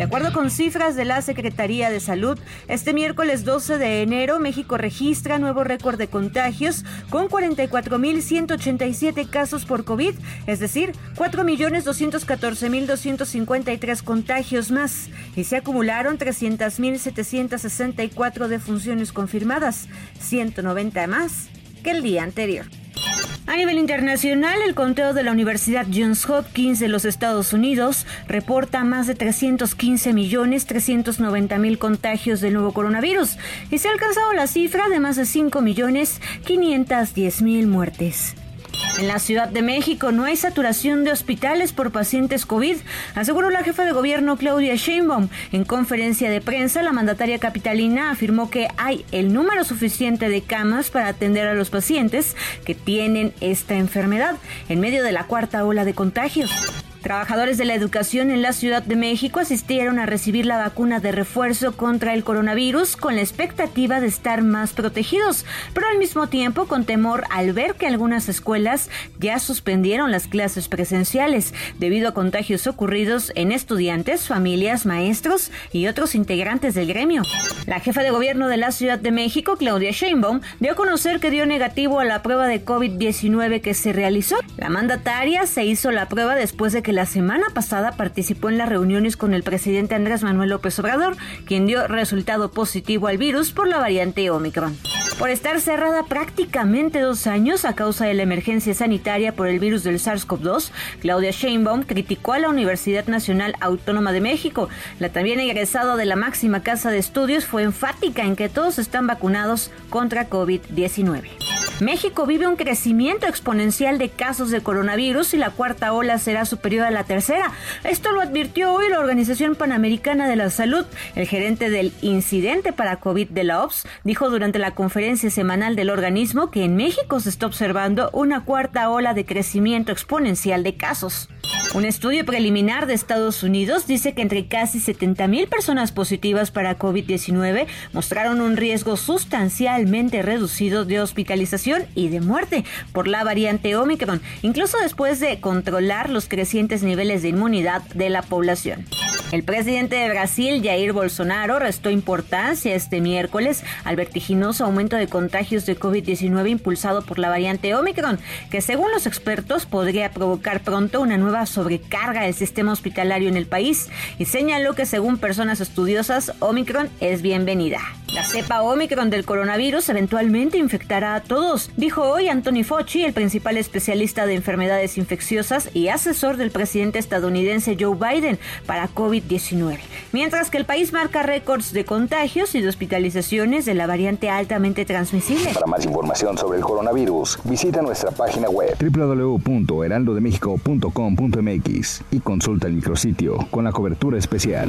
De acuerdo con cifras de la Secretaría de Salud, este miércoles 12 de enero México registra nuevo récord de contagios con 44.187 casos por COVID, es decir, 4.214.253 contagios más, y se acumularon 300.764 defunciones confirmadas, 190 más que el día anterior. A nivel internacional, el conteo de la Universidad Johns Hopkins de los Estados Unidos reporta más de 315 millones 390 mil contagios del nuevo coronavirus y se ha alcanzado la cifra de más de 5 millones 510 mil muertes. En la Ciudad de México no hay saturación de hospitales por pacientes COVID, aseguró la jefa de gobierno Claudia Sheinbaum. En conferencia de prensa, la mandataria capitalina afirmó que hay el número suficiente de camas para atender a los pacientes que tienen esta enfermedad en medio de la cuarta ola de contagios. Trabajadores de la educación en la Ciudad de México asistieron a recibir la vacuna de refuerzo contra el coronavirus con la expectativa de estar más protegidos, pero al mismo tiempo con temor al ver que algunas escuelas ya suspendieron las clases presenciales debido a contagios ocurridos en estudiantes, familias, maestros y otros integrantes del gremio. La jefa de gobierno de la Ciudad de México, Claudia Sheinbaum, dio a conocer que dio negativo a la prueba de COVID-19 que se realizó. La mandataria se hizo la prueba después de que la semana pasada participó en las reuniones con el presidente Andrés Manuel López Obrador, quien dio resultado positivo al virus por la variante Omicron. Por estar cerrada prácticamente dos años a causa de la emergencia sanitaria por el virus del SARS-CoV-2, Claudia Sheinbaum criticó a la Universidad Nacional Autónoma de México. La también egresada de la máxima casa de estudios fue enfática en que todos están vacunados contra COVID-19. México vive un crecimiento exponencial de casos de coronavirus y la cuarta ola será superior a la tercera. Esto lo advirtió hoy la Organización Panamericana de la Salud. El gerente del incidente para COVID de la OPS dijo durante la conferencia semanal del organismo que en México se está observando una cuarta ola de crecimiento exponencial de casos. Un estudio preliminar de Estados Unidos dice que entre casi 70 mil personas positivas para COVID-19 mostraron un riesgo sustancialmente reducido de hospitalización y de muerte por la variante Omicron, incluso después de controlar los crecientes niveles de inmunidad de la población. El presidente de Brasil, Jair Bolsonaro, restó importancia este miércoles al vertiginoso aumento de contagios de COVID-19 impulsado por la variante Omicron, que según los expertos podría provocar pronto una nueva sobrecarga del sistema hospitalario en el país y señaló que según personas estudiosas, Omicron es bienvenida. La cepa Omicron del coronavirus eventualmente infectará a todos, dijo hoy Anthony Fauci, el principal especialista de enfermedades infecciosas y asesor del presidente estadounidense Joe Biden para COVID-19. Mientras que el país marca récords de contagios y de hospitalizaciones de la variante altamente transmisible. Para más información sobre el coronavirus, visita nuestra página web www.heraldodemexico.com.mx y consulta el micrositio con la cobertura especial.